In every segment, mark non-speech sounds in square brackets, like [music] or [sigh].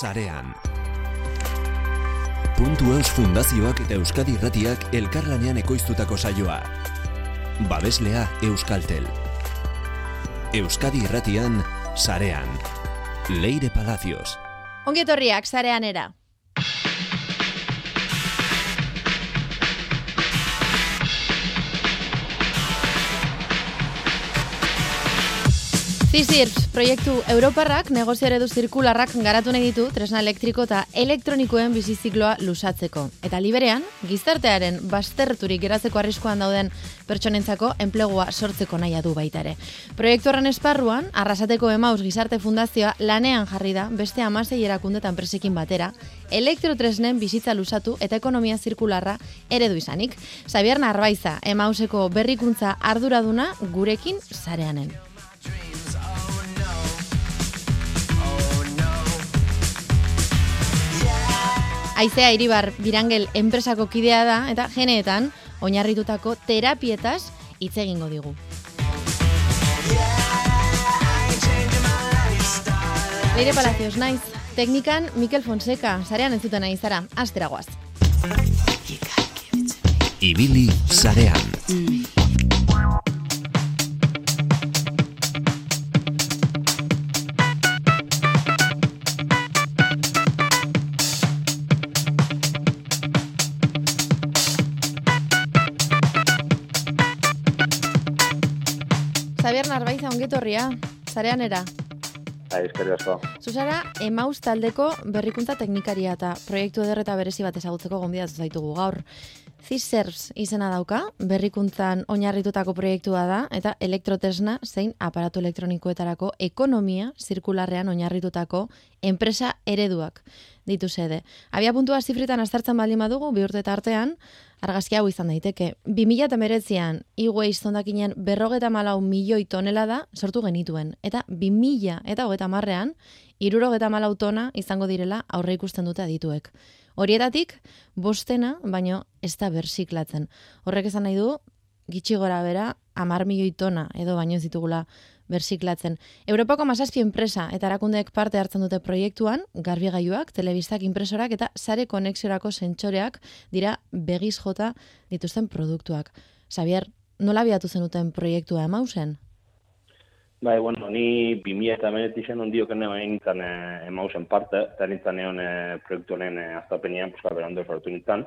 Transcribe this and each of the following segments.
sarean. Puntu Eus Fundazioak eta Euskadi Irratiak elkarlanean ekoiztutako saioa. Babeslea Euskaltel. Euskadi Irratian, sarean. Leire Palacios. Ongietorriak, sarean era. Zizirps, proiektu Europarrak negozio eredu zirkularrak garatu nahi ditu tresna elektriko eta elektronikoen bizizikloa lusatzeko. Eta liberean, gizartearen basterturik geratzeko arriskoan dauden pertsonentzako enplegua sortzeko nahi du baita ere. Proiektu horren esparruan, arrasateko emaus gizarte fundazioa lanean jarri da beste amasei erakundetan presekin batera, elektrotresnen bizitza lusatu eta ekonomia zirkularra eredu izanik. Xabier Narbaiza, emauseko berrikuntza arduraduna gurekin zareanen. Aizea Iribar Birangel enpresako kidea da eta geneetan oinarritutako terapietaz hitz egingo digu. Leire Palacios naiz, teknikan Mikel Fonseca, sarean ez zuten aizara, asteragoaz. Ibili sarean. Xabier Ongetorria, zarean era. Bai, eskerrik asko. Zuzara, emaus taldeko berrikuntza teknikaria eta proiektu eder eta berezi bat ezagutzeko gonbidatu zaitugu gaur. Ziservs izena dauka, berrikuntzan oinarritutako proiektua da, eta elektrotesna zein aparatu elektronikoetarako ekonomia zirkularrean oinarritutako enpresa ereduak ditu sede. Abia puntua zifritan aztertzen baldin badugu, bi urte artean, argazki hau izan daiteke. 2008an, e-waste ondakinen berrogeta malau milioi tonela da sortu genituen. Eta 2000 eta hogeta marrean, irurogeta malau tona izango direla aurre ikusten dute adituek. Horietatik, bostena, baino ez da bersiklatzen. Horrek esan nahi du, gitxi gora bera, amar milioi tona edo baino ez ditugula bersiklatzen. Europako masazpi enpresa eta erakundeek parte hartzen dute proiektuan, garbigailuak, telebistak, impresorak eta sare konexiorako sentsoreak dira begiz jota dituzten produktuak. Xavier, nola biatu zenuten proiektua emausen? Bai, bueno, ni 2000 eta menetizen ondiok egin nintzen e, emausen parte, eta nintzen egon e, proiektu honen e, aztapenian, puska berando sortu nintzen.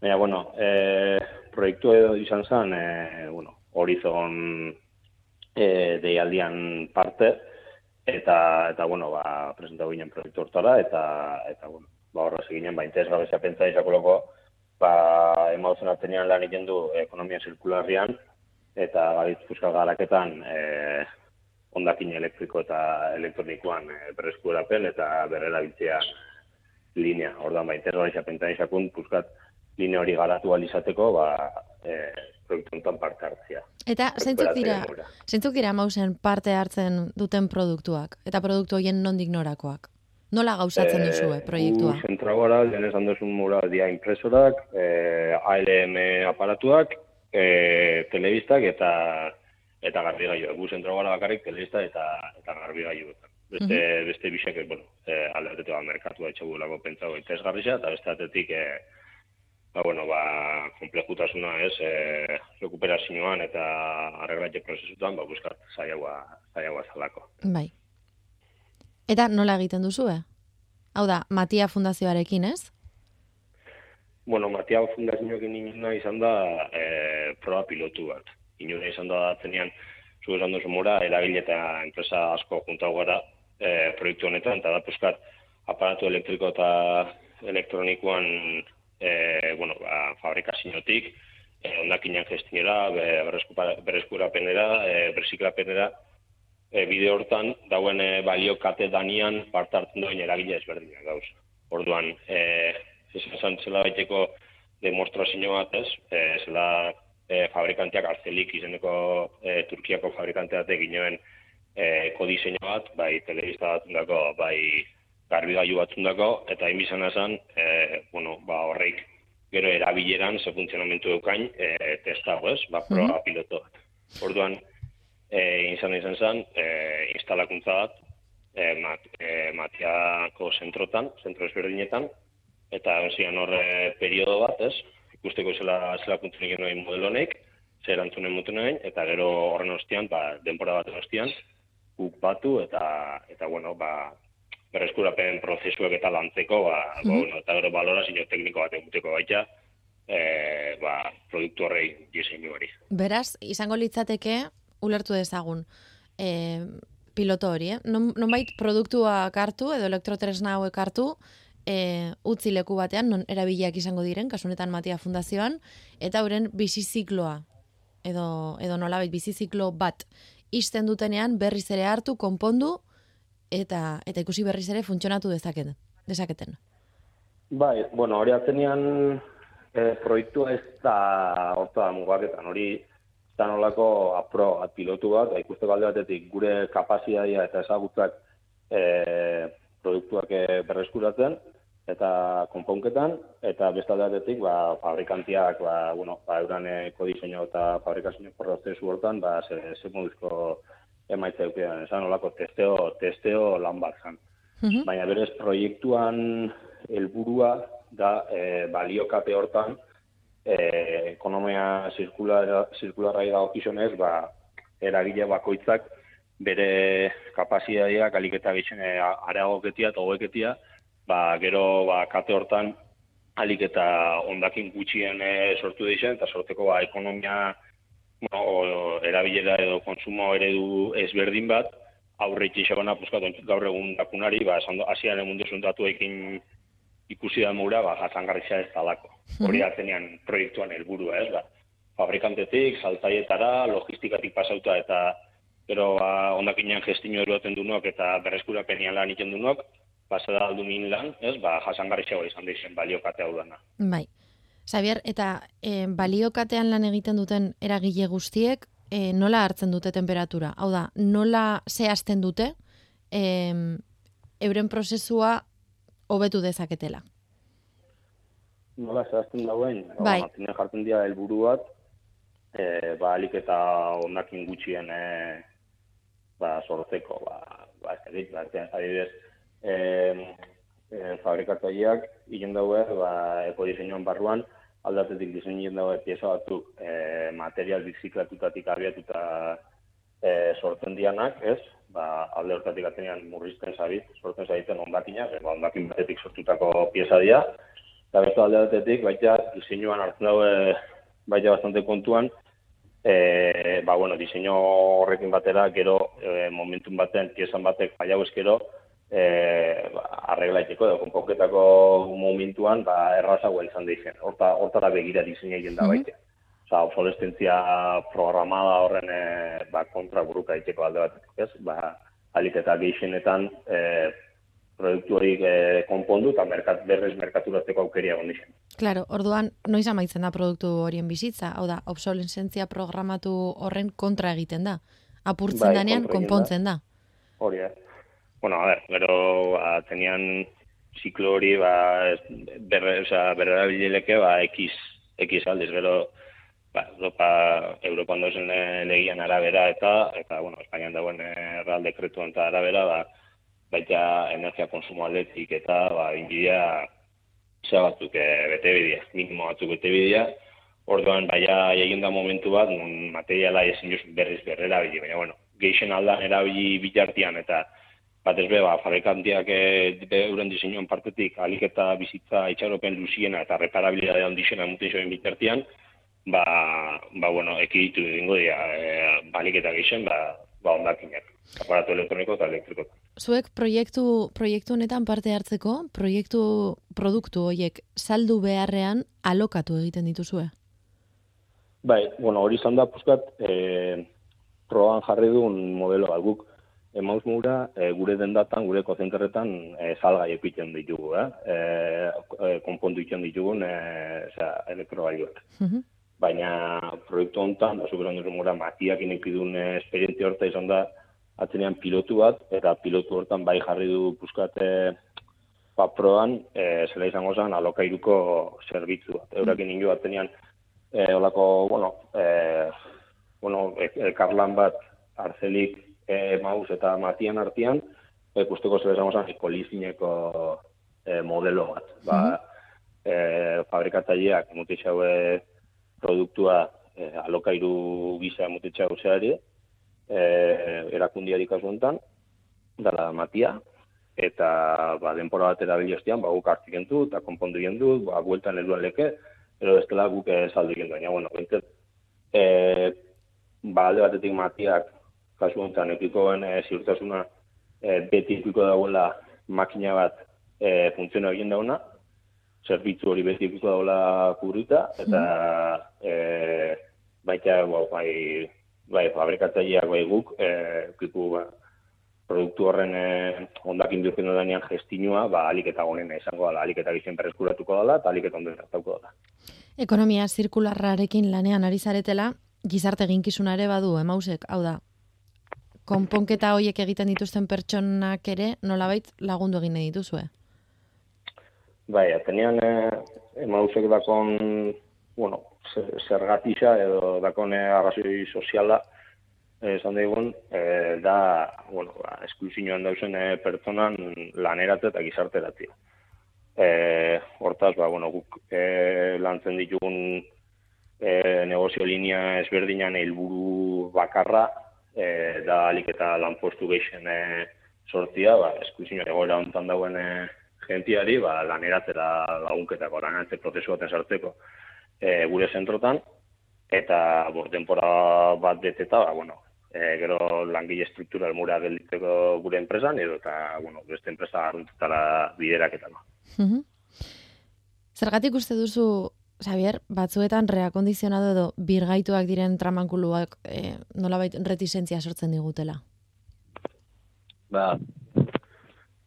Baina, bueno, e, proiektu edo izan zen, e, bueno, horizon e, deialdian parte, eta, eta bueno, ba, presentatu ginen proiektu hortara, eta, eta bueno, ba, horra ginen, ba, interes gabezia pentsa izakoloko, ba, emauzen atenean lan egin du ekonomia zirkularrian, eta gaitz fuskal garaketan, e, ondakin elektriko eta elektronikoan e, berreskurapen eta berrera biltzea linea. Ordan ba, interes gabezia pentsa izakun, puskat, linea hori garatu alizateko, ba, e, proiektu honetan parte hartzea. Eta zeintzuk dira, zeintzuk dira mausen parte hartzen duten produktuak eta produktu horien nondik norakoak? Nola gauzatzen e, duzue proiektua? Zentra gara, lehen esan duzun mura dia impresorak, e, ALM aparatuak, e, telebistak eta eta garbi gaiu. Gu zentra gara bakarrik telebista eta, eta garbi gaiu. Beste, uh -huh. beste bisek, bueno, e, alde merkatua etxegu lako pentsago itezgarrizea, eta beste atetik, e, ba, bueno, ba, komplejutasuna ez, e, rekuperazioan eta arreglatze prozesutan, ba, buskat zaiagoa, zaiagoa zalako. Bai. Eta nola egiten duzu, eh? Hau da, Matia Fundazioarekin, ez? Bueno, Matia Fundazioarekin inuna izan da e, proba pilotu bat. Inuna izan da zenean, zu esan duzu mora, eragile eta enpresa asko juntau gara e, proiektu honetan, eta da, puskat, aparatu elektriko eta elektronikoan e, bueno, ba, fabrikaziotik, e, ondakinan gestiora, bereskurapenera, e, beresiklapenera, e, bide hortan, dauen e, balio kate danian part hartzen duen eragile ezberdinak gauz. Orduan, e, esan zela baiteko demostrazio bat ez, e, zela e, fabrikanteak arzelik izeneko e, Turkiako fabrikanteak egin e, kodiseino bat, bai telebista bat bai garbi gaiu batzundako, eta inbizan esan, e, bueno, ba, horreik gero erabileran ze funtzionamentu eukain e, testago, ez? Ba, proa mm -hmm. piloto. Orduan, e, izan izan zen, e, instalakuntza bat, e, mat, e, Matiako zentrotan, zentro ezberdinetan, eta zian horre periodo bat, ez? Ikusteko zela, zela puntu nik modelo honek, zer antzunen mutu eta gero horren ostian, ba, denpora bat ostian, guk batu, eta, eta bueno, ba, berreskurapen prozesuak eta lantzeko, ba, mm -hmm. bueno, eta gero balorazio tekniko bat eguteko baita, e, ba, produktu horrei diseinu hori. Beraz, izango litzateke, ulertu dezagun, e, piloto hori, eh? Non, bait produktua kartu edo elektrotresna hauek hartu, e, utzi leku batean, non erabiliak izango diren, kasunetan Matia Fundazioan, eta horren bizizikloa, edo, edo nolabait biziziklo bat, izten dutenean berriz ere hartu, konpondu, eta eta ikusi berriz ere funtzionatu dezaketen. Dezaketen. Bai, bueno, hori atzenean e, proiektu ez da horta mugaketan, hori eta nolako apro at pilotu bat, da ikuste balde batetik gure kapazitatea eta ezagutzak e, produktuak e, berreskuratzen eta konponketan eta beste aldeatetik ba fabrikanteak ba bueno ba euraneko diseinu eta fabrikazio prozesu hortan ba se se moduzko emaitza edukidan, esan olako testeo, testeo lan bat zan. Mhm. Baina berez proiektuan helburua da e, baliokate hortan e, ekonomia zirkulara, zirkulara okizionez, ba, eragile bakoitzak bere kapazitateak aliketa gitxen e, areagoketia eta hobeketia, ba, gero ba, kate hortan aliketa ondakin gutxien e, sortu dizen, eta sorteko ba, ekonomia bueno, o, erabilera edo konsumo eredu ezberdin bat, aurre itxixabana puskatu gaur egun dakunari, ba, esan asian egun datu ekin ikusi da mura, ba, jasangarritza ez talako. Hori atzenean proiektuan helburua ez, ba. Fabrikantetik, saltaietara, logistikatik pasauta eta pero ba, ondakinean gestino eruaten dunuak eta berreskurapenian lan iten dunuak, pasada aldu min lan, ez, ba, jasangarritza hori izan dixen baliokate hau dana. Bai. Xavier, eta e, baliokatean lan egiten duten eragile guztiek, e, nola hartzen dute temperatura? Hau da, nola zehazten dute e, euren prozesua hobetu dezaketela? Nola zehazten dauen? Bai. Ba, jartzen dira helburu bat, e, ba, alik eta ondakin gutxien e, ba, sortzeko, ba, ba, ez dit, ba, adibidez, e, e, fabrikatzaileak, daue, ba, eko diseinuan barruan, aldatetik diseinien dago pieza batzuk e, material biziklatutatik abiatuta e, sortzen dianak, ez? Ba, alde hortatik atenean murrizten zabit, sortzen zabiten ondakinak, ba, ondakin batetik sortutako pieza dira, eta beste alde batetik, baita diseinuan hartzen dago baita bastante kontuan, e, ba, bueno, diseinu horrekin batera, gero e, momentum baten, piezan batek faiago eskero, eh arreglaiteko edo konponketako momentuan ba errazagoa izan daizen. Horta hortara begira diseina egin da mm -hmm. baita. Osea, obsolescentzia programada horren e, ba kontra buruka daiteko alde batetik, ez? Ba alik eta gehienetan eh produktu hori e, konpondu eta merkat, berrez merkaturatzeko aukeria egon dizen. Claro, orduan, noiz amaitzen da produktu horien bizitza? Hau da, obsolescentzia programatu horren kontra egiten da? Apurtzen bai, danean, konpontzen da? Hori, eh? Bueno, a ver, gero ba, tenían ziklo hori ba, berre, o sea, berrera bileleke ba, X, X aldiz, gero ba, Europa, Europan dozen legian arabera eta, eta bueno, Espainian dagoen erral dekretuan eta arabera, ba, baita energia konsumo aldetik eta ba, inbidia zea batzuk e, bete bidea, minimo batzuk bete bidea, orduan baia egin da momentu bat, materiala ezin berriz berrera bide, baina bueno, geixen aldan erabili bitartian eta bat ez be, ba, fabrikantiak e, euren diseinuan partetik alik eta bizitza itxaropen luziena eta reparabilidade handixena muten joen bitartian, ba, ba, bueno, ekiditu dingo dira, e, balik eta gixen, ba, ba ondakinak, aparatu elektroniko eta elektriko. Zuek proiektu, proiektu honetan parte hartzeko, proiektu produktu horiek saldu beharrean alokatu egiten dituzue? Bai, bueno, hori izan da, puskat, e, proban jarri duen modelo bat guk, emauz mura, e, gure dendatan, gure kozenterretan, e, salgai epiten ditugu, eh? E, e, konpontu iten ditugun, e, oza, elektrobailuak. Mhm. Baina, proiektu honetan, da, superan dut mura, matiak inekidun esperientzia horta izan da, atzenean pilotu bat, eta pilotu hortan bai jarri du puskate paproan, e, zela izango zen, alokairuko zerbitzu bat. Eurakin ingo atzenean, e, olako, bueno, e, bueno, elkarlan bat, arzelik e, maus eta matian artean, ikusteko zer esan zan, polizineko e, modelo bat. Ba, e, fabrikatzaileak mutitxaue produktua e, alokairu gisa mutitxau zehari, e, erakundiari kasu enten, dala matia, eta ba, denpora bat erabili ostian, ba, guk hartik entu, eta konpondu gendu, ba, gueltan eduan leke, edo ez dela guk saldu gendu. Baina, bueno, bintzen, e, ba, alde batetik matiak, kasu enten, ekikoen e, ziurtasuna, e, beti ekiko dagoela makina bat e, funtziono egin dauna, zerbitzu hori beti ekiko dagoela kurrita, eta mm. e, baita, ba, bai, bai, fabrikatzaileak bai guk, e, ekiko, ba, produktu horren eh, ondakin duzen danean gestinua, ba, alik eta gonena izango dela, alik eta gizien perezkuratuko dela, eta alik eta onden hartauko dela. Ekonomia zirkularrarekin lanean ari zaretela, gizarte ginkizuna ere badu, emausek, hau da, konponketa hoiek egiten dituzten pertsonak ere, nolabait lagundu egin dituzue? Bai, atenian eh, emausek dakon, bueno, zergatisa edo dakon eh, arrazoi soziala, esan daigun, e, da, bueno, ba, esklusioan dauzen e, pertsonan laneratu eta gizarteratzea. E, hortaz, ba, bueno, guk e, lantzen ditugun e, negozio linea ezberdinan helburu bakarra, e, da alik eta lanpostu geixen e, sortzia, ba, esklusioan egoera honetan dauen e, gentiari, ba, laneratzera lagunketako, lanatze prozesu baten sartzeko e, gure zentrotan, eta bo, denpora bat beteta, ba, bueno, e, gero langile struktural mura gelditzeko gure enpresan, edo eta, bueno, beste enpresa arruntutara biderak eta no. Zergatik uste duzu, Xavier, batzuetan reakondizionado edo birgaituak diren tramankuluak e, nolabait retisentzia sortzen digutela? Ba,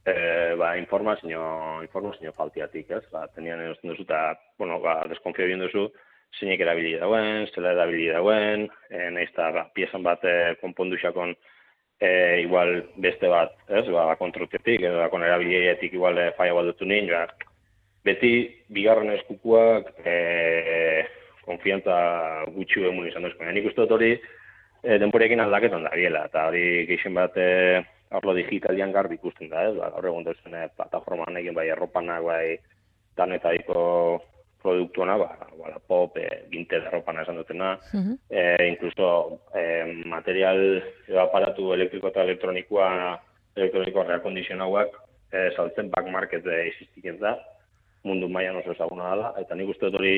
e, ba informazio, informazio faltiatik, ez? Ba, tenian erosten duzu, eta, bueno, ba, deskonfio bien duzu, zeinek erabili dauen, zela erabili dauen, e, nahiz eta ba, piezan bat e, konpondu xakon e, igual beste bat, ez, ba, kontrotetik, edo bakon erabilietik igual e, faia bat dutu nien, ba, beti bigarren eskukuak e, konfiantza gutxu emun izan duzko. Nik uste dut hori e, denporekin aldaketan da biela, eta hori geixen bat e, arlo digitalian garbi ikusten da, ez, ba, gaur egun duzuen e, plataformaan egin bai erropanak, bai danetaiko produktuana, ba, ba, pop, e, ginte derropan esan dutena, uh e, incluso e, material edo aparatu elektriko eta elektronikoa, elektroniko reakondizionauak, e, saltzen back market e, existiken da, mundu mailan oso ezaguna dela, eta nik uste hori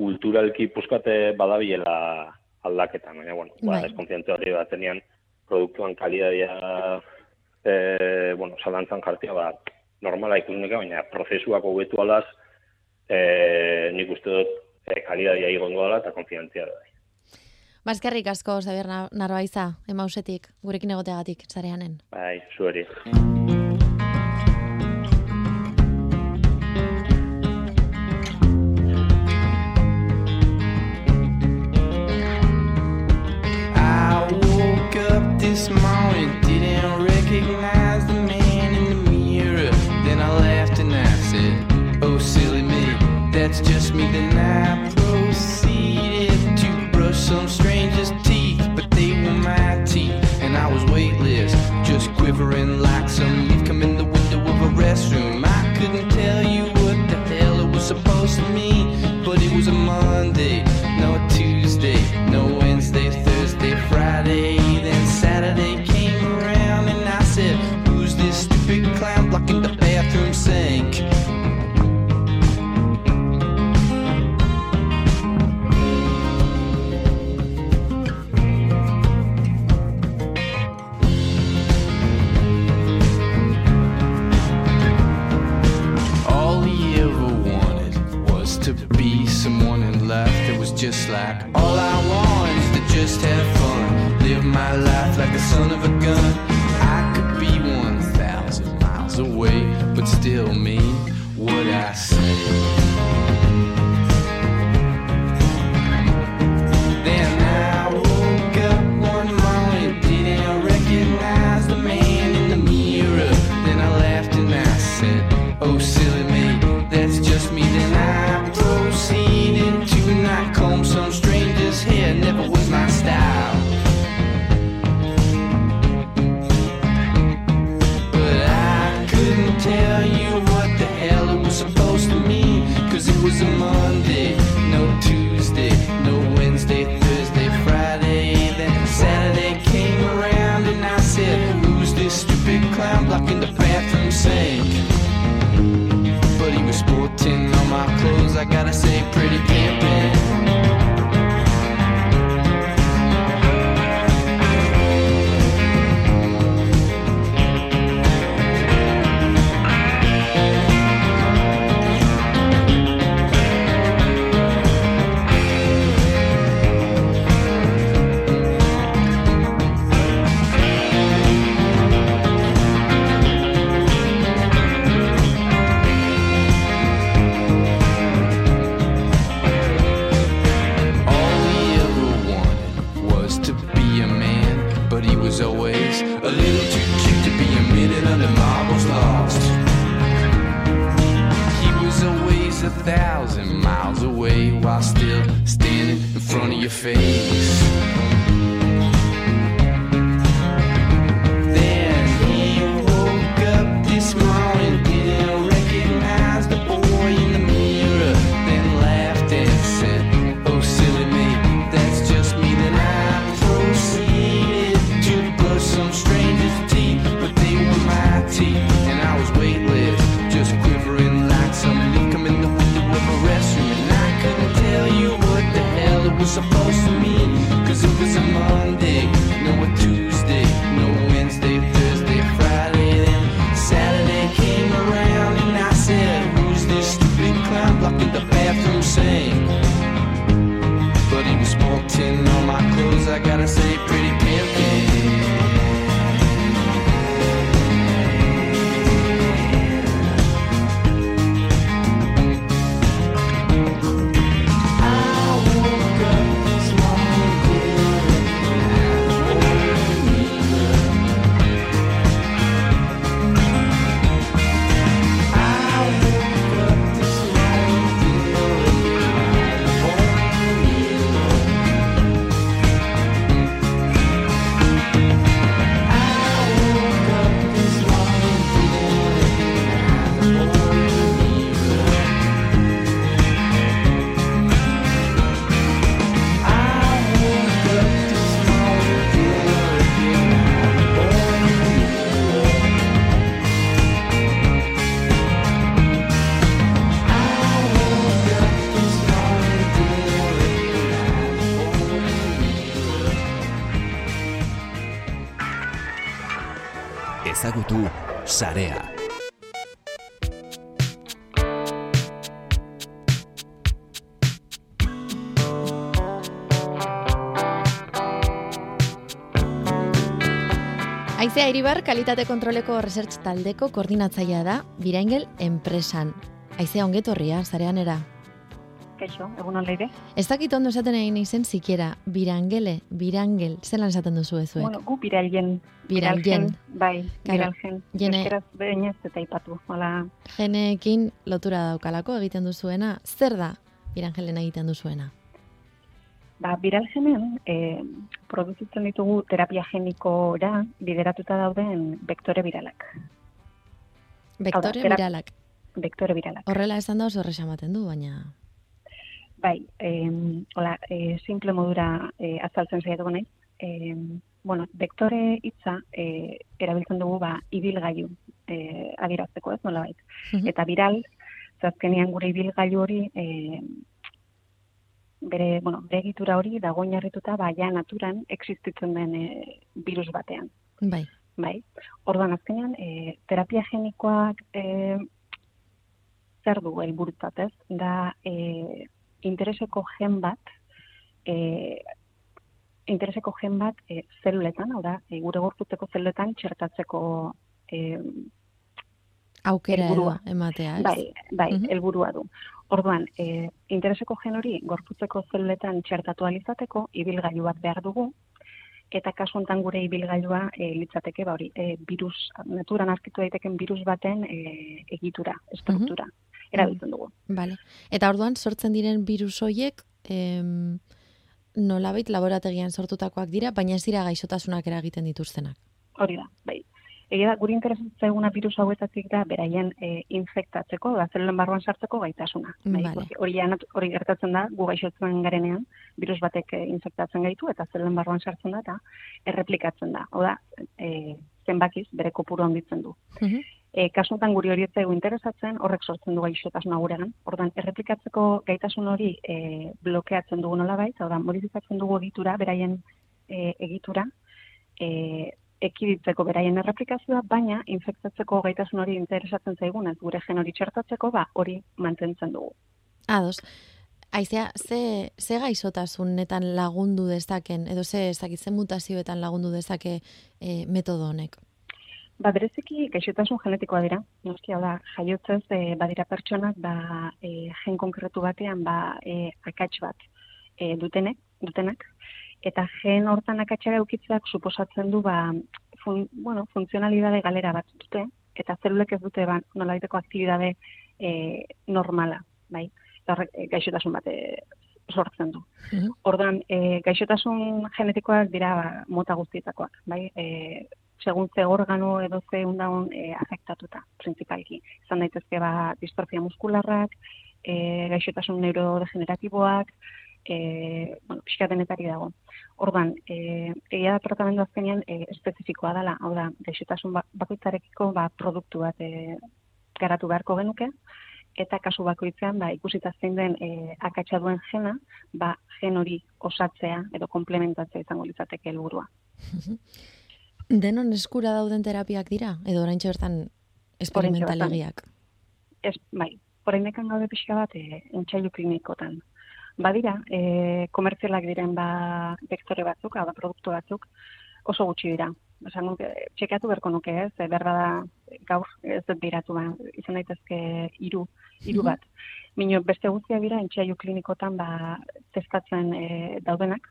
kulturalki puskate badabiela aldaketan, baina, bueno, ba, bai. eskonfiante hori bat tenean produktuan kalidadia, e, bueno, salantzan jartia, ba, normala ikusneka, baina prozesuak hobetu alaz, e, nik uste dut e, kalidadia igongo dela eta konfiantzia da. Bazkerrik asko, Xabier Narbaiza, emausetik, gurekin egoteagatik, zareanen. Bai, zueri. Didn't the man in the mirror. Then I laughed and I said, Oh, silly me. that's just me. Then I proceeded to brush some stranger's teeth, but they were my teeth, and I was weightless, just quivering like some leaf come in the window of a restroom. I couldn't tell you what the hell it was supposed to mean, but it was a Monday, just like all I want is to just have fun. Live my life like a son of a gun. I could be 1,000 miles away, but still mean what I say. I gotta say, pretty pimpin'. Sarea. Aizea Iribar, kalitate kontroleko research taldeko koordinatzailea da, Biraingel enpresan. Aizea ongetorria, zareanera. Kaixo, egun on leire. Ez dakit ondo esaten egin izen zikiera, Birangele, Birangel, zelan esaten duzu ezuek? Bueno, gu biralgen. Biralgen. Bai, biralgen. jene- Euskeraz behin ez eta ipatu. Hola, Geneekin lotura daukalako egiten duzuena, zer da Birangelen egiten duzuena? ba, biralgenen e, produzitzen ditugu terapia genikora bideratuta dauden vektore biralak. Vektore viralak. Vektore biralak. Horrela esan da oso horrez ematen du, baina... Bai, e, hola, e, simple modura e, azaltzen saiatuko naiz. E, bueno, vektore hitza e, erabiltzen dugu ba, ibilgailu e, adierazteko ez nolabait. Mhm. eta viral, ze azkenean gure ibilgailu hori e, bere, bueno, bere egitura hori dago oinarrituta ba ja naturan existitzen den e, virus batean, Bai, bai. Orduan azkenean e, terapia genikoak e, zer du helburutzat, ez? Da e, intereseko gen bat e, intereseko gen bat e, zeluletan, hau da, e, gure gorputzeko zeluletan txertatzeko e, aukera edo Helburua. ematea, ez? Bai, bai, Mhm. helburua du. Orduan, e, intereseko gen hori gorputzeko zeluletan txertatu alizateko ibilgailu bat behar dugu, eta kasu honetan gure ibilgailua e, litzateke, ba hori, e, virus, naturan aurkitu daiteken virus baten e, egitura, estruktura, erabiltzen dugu. Vale. Eta orduan sortzen diren virus hoiek em, nolabait laborategian sortutakoak dira, baina ez dira gaixotasunak eragiten dituztenak. Hori da, bai. Egia da, guri interesatzeguna virus hauetatik da, beraien e, infektatzeko, da, zelulen barruan sartzeko gaitasuna. Bai, Vale. hori, hori gertatzen da, gu gaixotzen garenean, virus batek e, infektatzen gaitu, eta zelulen barruan sartzen da, eta erreplikatzen da. Oda, e, zenbakiz, bere kopuru handitzen du. Mhm. E, kasuntan guri hori ez interesatzen, horrek sortzen du gaixotasuna guregan. Ordan erreplikatzeko gaitasun hori e, blokeatzen dugu nolabait, hau da, modifikatzen dugu egitura, beraien e, egitura, e, ekiditzeko beraien erreplikazioa, baina infektatzeko gaitasun hori interesatzen zaigunez, gure gen hori txertatzeko, ba, hori mantentzen dugu. Ados. Aizea, ze, ze gaixotasunetan lagundu dezaken, edo ze, ez dakit, ze mutazioetan lagundu dezake e, metodo honek? Ba, bereziki gaixotasun genetikoa dira. Noski, hau da, jaiotzez, e, badira pertsonak, ba, e, gen konkretu batean, ba, e, akats bat e, dutenek, dutenak, eta gen hortan akatsara eukitzeak suposatzen du, ba, fun, bueno, funtzionalidade galera bat dute, eta zelulek ez dute, ba, nolaiteko aktibidade e, normala, bai? Eta horrek e, gaixotasun bat e, sortzen du. Mhm. Orduan, e, gaixotasun genetikoak dira ba, mota guztietakoak, bai? E, segun ze organo edo ze undaun e, afektatuta, principalki. Izan daitezke ba, distrofia muskularrak, e, gaixotasun neurodegeneratiboak, e, bueno, pixka denetari dago. Orduan, e, egia da tratamendu azkenean e, espezifikoa dela, hau da, gaixotasun ba- bakoitzarekiko ba, produktu bat e, garatu beharko genuke, eta kasu bakoitzean ba, ikusita zein den e, akatsa duen gena, ba, gen hori osatzea edo komplementatzea izango litzateke helburua. [laughs] Denon eskura dauden terapiak dira, edo oraintxe bertan esperimentalegiak. Ez, bai, oraindekan gaude pixka bat e, entzailu klinikotan. Badira, e, komertzialak diren ba, vektore batzuk, hau produktu batzuk, oso gutxi dira. Osa, nuke, txekeatu beharko nuke ez, e, berba da gaur ez dut biratu ba, izan daitezke hiru hiru bat. Mino, beste guztia dira, entzailu klinikotan ba, testatzen e, daudenak,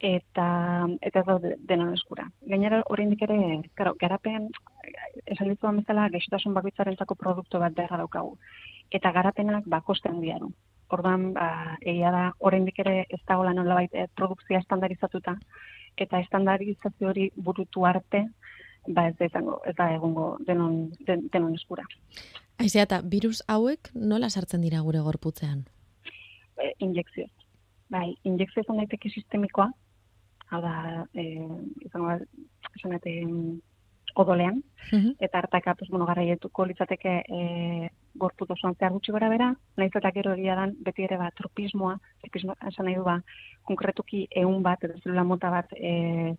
eta eta ez daude denon eskura. Gainera oraindik ere, claro, garapen esan dituan bezala gaixotasun bakoitzarentzako produktu bat beharra daukagu. Eta garapenak ba koste handia du. Orduan, ba, egia da oraindik ere ez dagoela nolabait eh, produkzioa estandarizatuta eta estandarizazio hori burutu arte ba ez da izango, ez da egongo denon den, denon eskura. Aizea, eta virus hauek nola sartzen dira gure gorputzean? E, injekzio. Bai, injekzio izan daiteke sistemikoa, hau da, e, izango da, esan dut, em, odolean, Mhm. eta hartaka, pues, bueno, garraietuko litzateke e, gorput osoan zehar gutxi gora bera, nahiz eta gero egia dan, beti ere ba, tropismoa, tropismoa esan nahi du ba, konkretuki eun bat, edo zelula mota bat, e,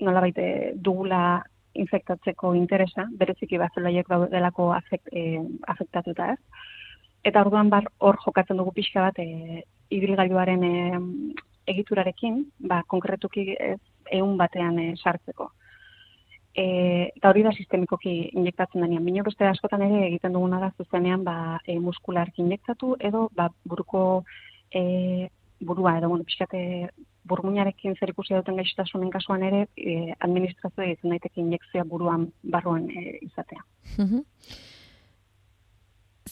nola baite dugula infektatzeko interesa, bereziki bat zelulaiek daudelako afekt, e, afektatuta ez. Eta orduan bar hor jokatzen dugu pixka bat e, ibilgailuaren e, egiturarekin, ba, konkretuki ez eun batean e, sartzeko. E, eta hori da sistemikoki injektatzen denean. Bino beste askotan ere egiten duguna da zuzenean ba, e, muskularki injektatu edo ba, buruko e, burua edo bueno, pixkate burmuinarekin zer ikusi duten gaixotasunen kasuan ere e, administrazioa egiten daiteke injekzioa buruan barruan e, izatea.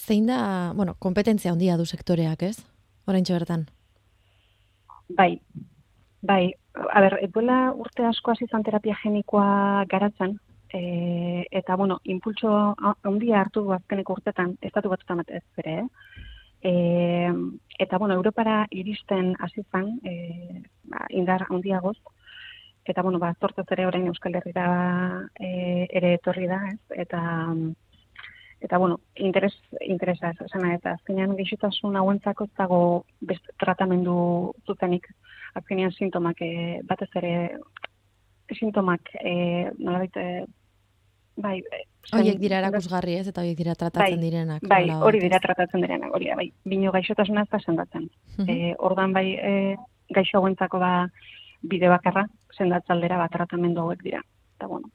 Zein da, bueno, kompetentzia handia du sektoreak, ez? Oraintxe bertan. Bai, bai, a ber, duela urte asko hasi izan terapia genikoa garatzen, e, eta, bueno, impultso ha- handia hartu du azkeneko urtetan, estatu batutan ez bere, eh? E, eta, bueno, Europara iristen hasi zen, e, ba, indar handiagoz, eta, bueno, ba, zortez ere orain Euskal Herrira e, ere etorri da, ez? Eta, eta bueno, interes, interesa ez, esan nahi, eta azkenean gaixotasun hauentzako ez dago beste tratamendu zuzenik, azkenean sintomak e, batez ere sintomak e, nolabait e, bai, Horiek dira erakusgarri, ez? Eta horiek dira tratatzen Bai, direnak. Bai, hori dira tratatzen direnak, hori da, bai. Bino gaixotasuna ez da sendatzen. Mhm. E, ordan bai e, gaixo hauentzako ba bide bakarra sendatzaldera bat tratamendu hauek dira. Eta bueno,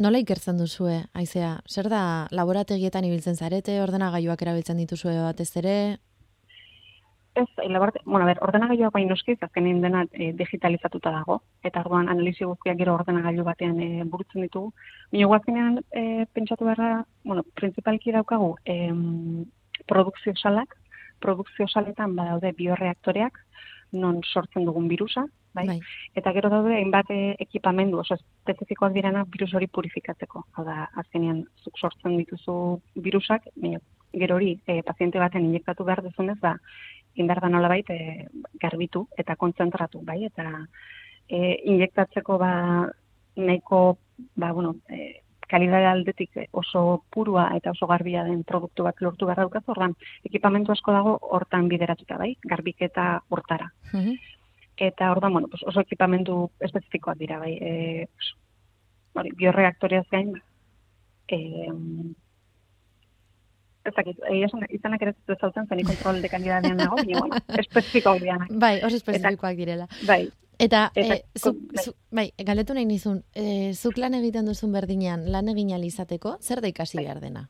Nola ikertzen duzue, aizea? Zer da, laborategietan ibiltzen zarete, ordenagailuak erabiltzen dituzue batez ere? ez, elabarte, bueno, a ber, ordenagailuak bain noski, azkenean dena e, digitalizatuta dago, eta orduan analisi guztiak gero ordenagailu batean e, burutzen ditugu. Baina azkenean e, pentsatu beharra, bueno, principalki daukagu em, produkzio salak, produkzio saletan badaude bioreaktoreak, non sortzen dugun virusa, bai? Bai. Eta gero daude hainbat eh, ekipamendu oso espezifikoak direnak virus hori purifikatzeko. Hau da, azkenean zuk sortzen dituzu virusak, baina gero hori eh, paziente baten injektatu behar duzunez, ba, indar da nolabait eh, garbitu eta kontzentratu, bai? Eta eh, injektatzeko ba, nahiko, ba, bueno, eh, kalidade aldetik oso purua eta oso garbia den produktu bat lortu behar daukaz, ordan ekipamentu asko dago hortan bideratuta, bai? Garbiketa hortara. Mhm. Eta ordan, bueno, pues oso ekipamendu espezifikoak dira, bai. E, hori, bioreaktoreaz gain, e, ez dakit, egia esan, izanak ere ez zautzen, zeni kontrol de kandidadean nago, baina, bueno, [laughs] espezifikoak dianak. Bai, oso espezifikoak direla. Bai, Eta, Eta e, bai. bai, galdetu nahi nizun, e, zuk lan egiten duzun berdinean, lan egin izateko, zer da ikasi Bai. behar dena?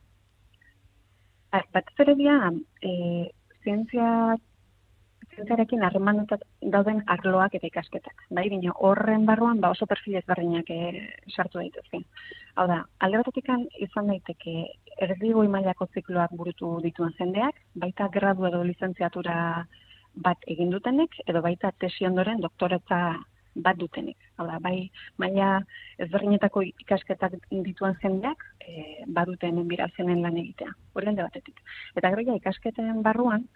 Ba, batez ere dira, e, zientzia, zientziarekin harremanetat dauden arloak eta ikasketak. Bai, baina horren barruan ba oso perfil ezberdinak e, sartu daitezke. Hau da, alde batetik izan daiteke erdi goi mailako zikloak burutu dituen jendeak, baita gradu edo lizentziatura bat egin dutenek, edo baita tesi ondoren doktoretza bat dutenek. Hau da, bai maila ezberdinetako ikasketak dituen jendeak e, badute hemen birazenen lan egitea. Alde batetik. Eta gero ja ikasketen barruan,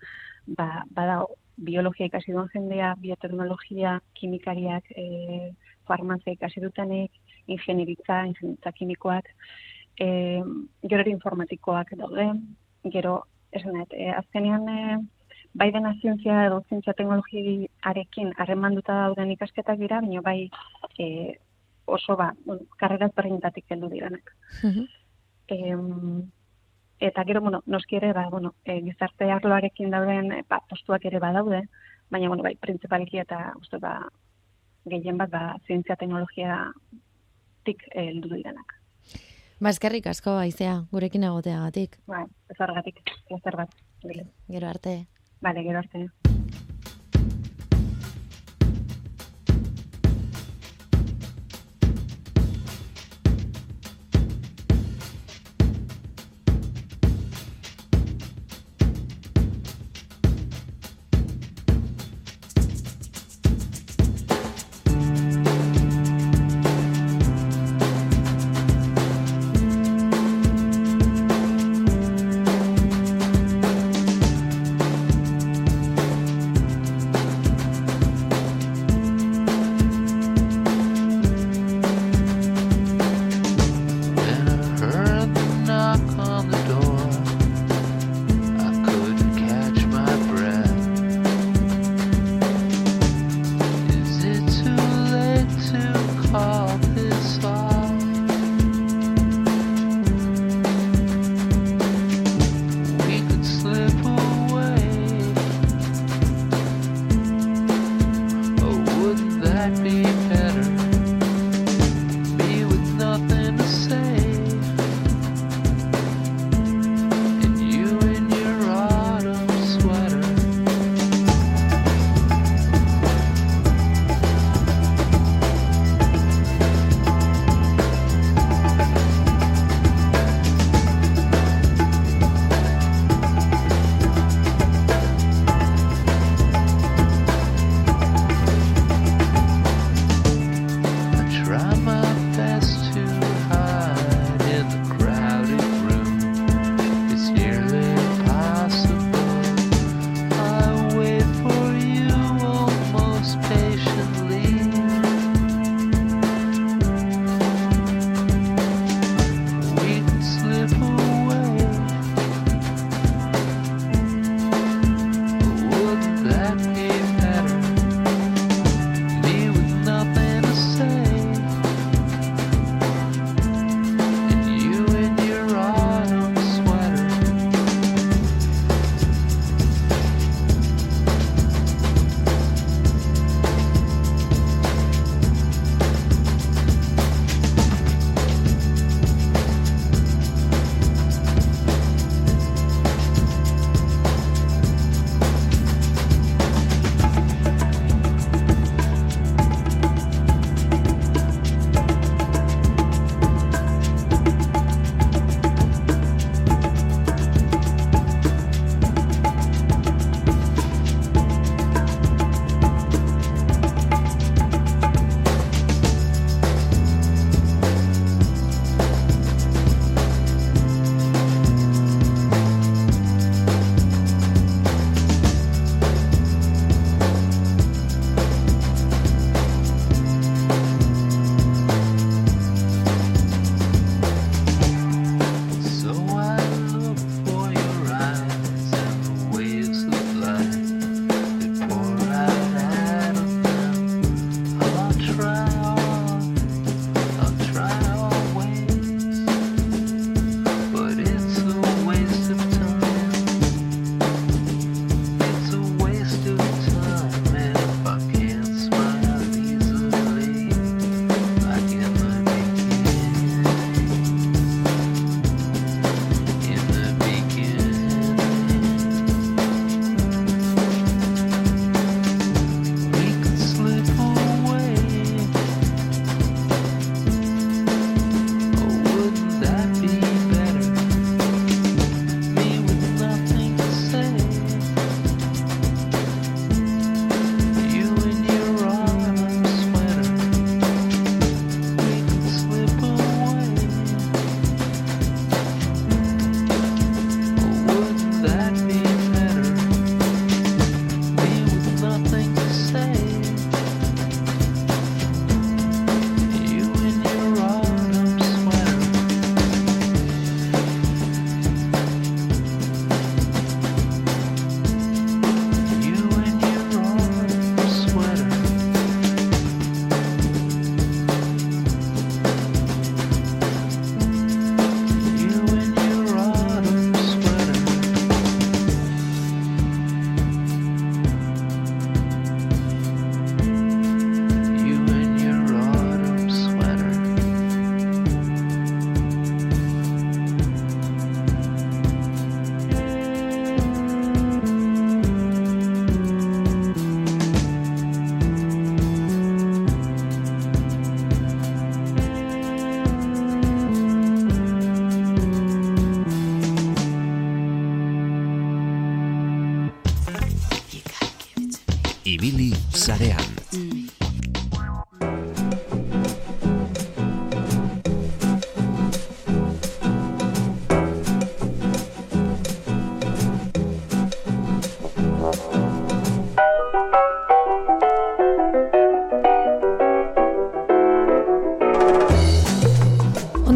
ba, bada biologia ikasi duen jendea, bioteknologia, kimikariak, e, farmazia ikasi dutenek, ingenieritza, ingenieritza kimikoak, e, gero informatikoak daude, gero, esan e, azkenean e, bai dena zientzia edo zientzia teknologiarekin harremanduta dauden ikasketak dira, baina bai e, oso ba, karrera ezberdinetatik heldu direnak. Mhm. Em, eta gero, bueno, noski ere, ba, bueno, e, gizarte arloarekin dauden e, ba, postuak ere badaude, baina, bueno, bai, printzipaliki eta uste ba, gehien bat, ba, zientzia teknologia tik eh, heldu direnak. Ba, eskerrik asko, aizea, gurekin egoteagatik. Ba, ez horregatik, plazer bat. Gero arte. Bale, gero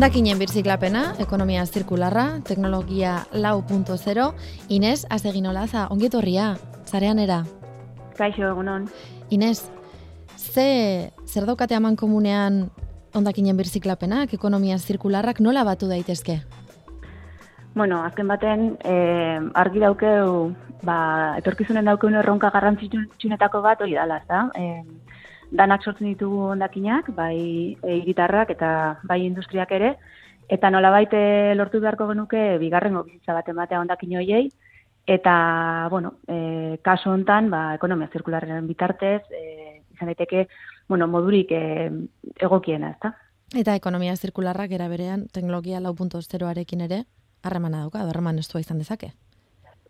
Ondakinen birziklapena, ekonomia zirkularra, teknologia lau punto zero, Inez, azegin olaza, ongietorria, zarean era. Kaixo, egunon. Inez, ze, zer daukate aman komunean ondakinen birziklapenak, ekonomia zirkularrak nola batu daitezke? Bueno, azken baten, eh, argi daukeu, ba, etorkizunen daukeun erronka garrantzitsunetako bat hori dala, ezta? Eh, danak sortzen ditugu ondakinak, bai e, hiritarrak eta bai industriak ere, eta nolabait eh, lortu beharko genuke bigarrengo bizitza bat ematea ondakin hoiei, eta, bueno, e, kaso hontan, ba, ekonomia zirkularren bitartez, e, izan daiteke, bueno, modurik e, egokiena, ezta? Eta ekonomia zirkularrak era berean teknologia lau punto zeroarekin ere, harremana dauka, harreman estua izan dezake.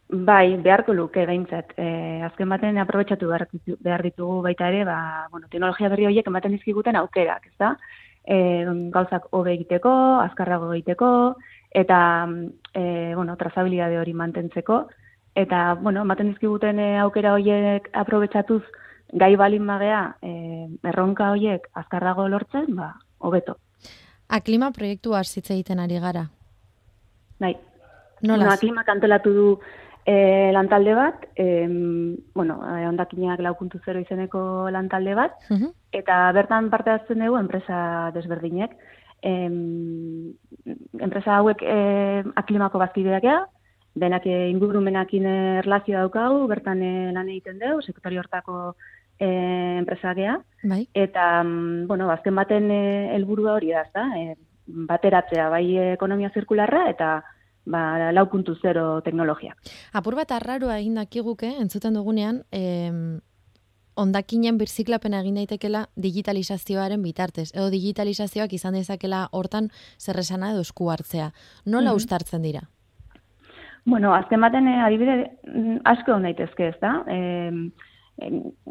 Bai, beharko luke gaintzat. E, azken baten aprobetxatu behar, behar ditugu baita ere, ba, bueno, teknologia berri horiek ematen dizkiguten aukerak, ezta? E, gauzak hobe egiteko, azkarrago egiteko, eta e, bueno, trazabilidade hori mantentzeko. Eta, bueno, ematen dizkiguten e, aukera horiek aprobetxatuz gai balin magea e, erronka horiek azkarrago lortzen, ba, hobeto. Aklima proiektua hitz egiten ari gara. Bai. Nola? Bueno, klimak antolatu du e, lantalde bat, em, bueno, ondakinak lau puntu zero izeneko lantalde bat, Mhm. eta bertan parte hartzen dugu enpresa desberdinek. Em, enpresa hauek e, aklimako bazkideak ea, denak e, ingurumenakin e, erlazio daukagu, bertan e, lan egiten dugu, sektori hortako e, enpresa gea, Bai. eta, mm, bueno, azken baten e, helburua hori da, ezta? E, bateratzea bai ekonomia zirkularra eta ba, lau puntu zero teknologia. Apur bat arraroa egin dakiguke, entzuten dugunean, em, ondakinen birziklapena egin daitekela digitalizazioaren bitartez. Edo digitalizazioak izan dezakela hortan zerresana edo esku hartzea. Nola Mhm. ustartzen dira? Bueno, azken baten eh, adibide mm, asko daitezke, ez da? E,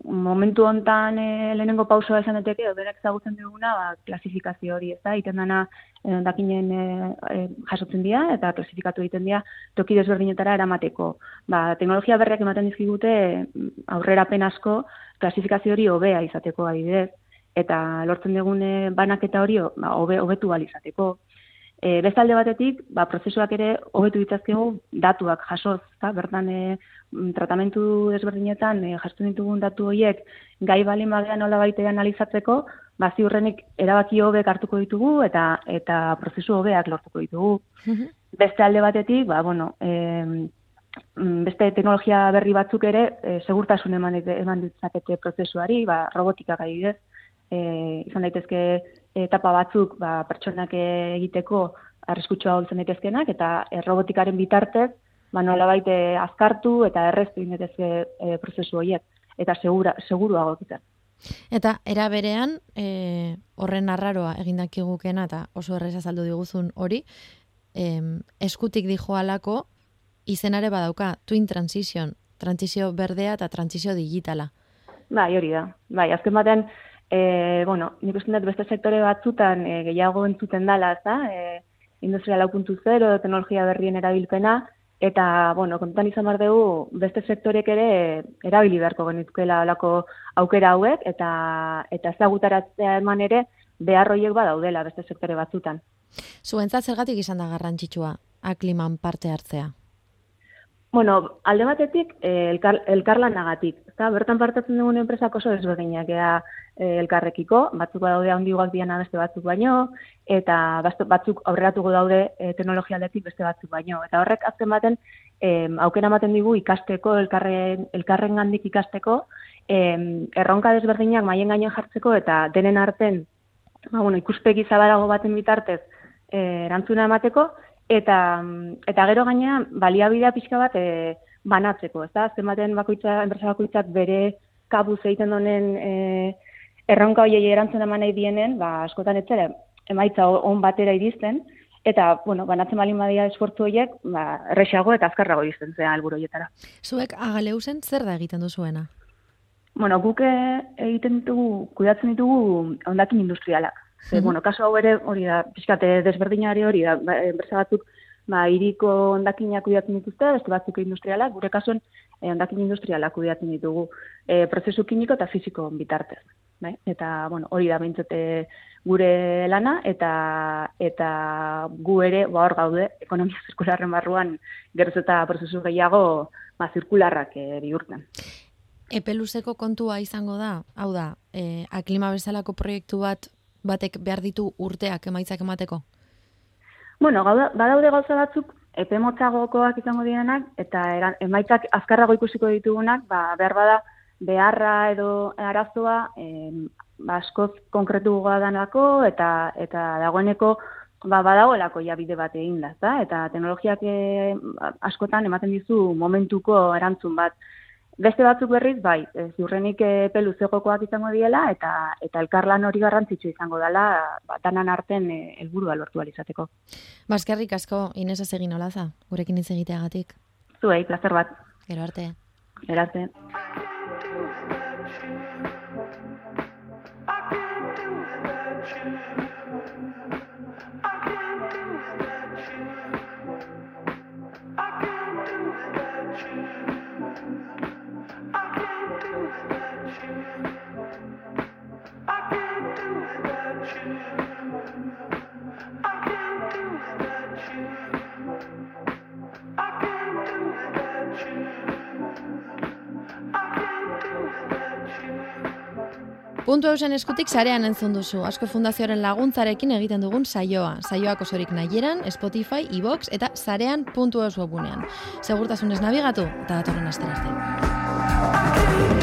momentu hontan e, lehenengo pausoa esan daiteke, berak ezagutzen duguna, ba, klasifikazio hori, ez da? Iten dana e, ondakinen e, e, jasotzen dira eta klasifikatu egiten dira toki desberdinetara eramateko. Ba, teknologia berriak ematen dizkigute mm, aurrerapen asko klasifikazio hori hobea izateko adibidez eta lortzen dugune banaketa hori ba, hobe hobetu ahal izateko. E, beste alde batetik, ba, prozesuak ere hobetu ditzazkegu datuak jasoz, eta bertan e, mm, tratamentu desberdinetan e, jasotzen ditugun datu horiek gai balin bagea nola baite analizatzeko, ba, ziurrenik erabaki hobek hartuko ditugu eta eta prozesu hobeak lortuko ditugu. Beste alde batetik, ba, bueno, e, beste teknologia berri batzuk ere e, segurtasun eman, eman ditzakete prozesuari, ba, robotikak adibidez, e, izan daitezke etapa batzuk ba, pertsonak egiteko arriskutsua izan daitezkenak eta e, robotikaren bitartez ba nolabait e, azkartu eta erreztu egin daitezke e, prozesu horiek eta segura seguruago egiten. Eta era berean, e, horren arraroa egin dakigukena eta oso errez azaldu diguzun hori, em, eskutik dijo alako izenare badauka Twin Transition, transizio berdea eta transizio digitala. Bai, hori da. Bai, azken baten e, bueno, nik uste dut beste sektore batzutan e, gehiago entzuten dala, ez da? E, industria lau puntu zero, teknologia berrien erabilpena, eta, bueno, kontutan izan behar dugu, beste sektorek ere erabili beharko genituzkela olako aukera hauek, eta, eta ezagutaratzea eman ere, behar horiek badaudela beste sektore batzutan. Zuentzat zergatik izan da garrantzitsua akliman parte hartzea? Bueno, alde batetik, eh, elkar, elkarlanagatik. Ezta, bertan partatzen dugun enpresak oso desberdinak ea eh, elkarrekiko, batzuk daude handigoak diana beste batzuk baino, eta batzuk aurreratuko daude eh, teknologia aldetik beste batzuk baino. Eta horrek azken baten eh, aukera ematen digu ikasteko, elkarren, elkarren gandik ikasteko, eh, erronka desberdinak maien gainean jartzeko eta denen arten ba, bueno, ikuspegi zabalago baten bitartez eh, erantzuna emateko, eta mm, eta gero gaina baliabidea pixka bat e, banatzeko, ezta? Azken baten bakoitza enpresa bakoitzak bere kabuz egiten donen e, erronka hoiei erantzun eman nahi dienen, ba askotan etzera emaitza on batera iristen eta bueno, banatzen balin badia esfortzu horiek, ba erresago eta azkarrago iristen zea helburu horietara. Zuek agaleusen zer da egiten duzuena? Bueno, guk eh, egiten ditugu, kuidatzen ditugu ondakin industrialak. Ze, Mhm. bueno, kasu hau ere hori da, pixkate desberdinari hori da, ba, enpresa batzuk, ba, iriko ondakinak kuidatzen dituzte, beste batzuk industrialak, gure kasuan eh, ondakin industrialak kuidatzen ditugu eh, prozesu kimiko eta fisiko bitartez. Bai? Eta, bueno, hori da behintzat eh, gure lana, eta eta gu ere, ba, hor gaude, ekonomia zirkularren barruan, geroz eta prozesu gehiago, ba, zirkularrak eh, bihurtzen. Epeluzeko kontua izango da, hau da, e, aklima bezalako proiektu bat batek behar ditu urteak emaitzak emateko? Bueno, badaude gauza batzuk epe motzagokoak izango direnak eta eran, emaitzak azkarrago ikusiko ditugunak, ba, behar bada beharra edo arazoa em, ba, askoz konkretu danako eta eta dagoeneko ba, badagoelako ja bide bat egin da, eta teknologiak askotan ematen dizu momentuko erantzun bat. Beste batzuk berriz, bai, ez ziurrenik epe luzegokoak izango diela eta eta elkarlan hori garrantzitsu izango dela ba, danan arten eh, helburua lortu ahal izateko. Baskerrik asko, Inesa egin olaza, gurekin hitz egiteagatik. Zuei, plazer bat. Gero arte. Erarte. Puntu eusen eskutik sarean entzun duzu. Asko Fundazioaren laguntzarekin egiten dugun saioa. Saioak osorik nahieran, Spotify, iVox eta sarean puntu eus webunean. Segurtasunez nabigatu eta datorren astera arte.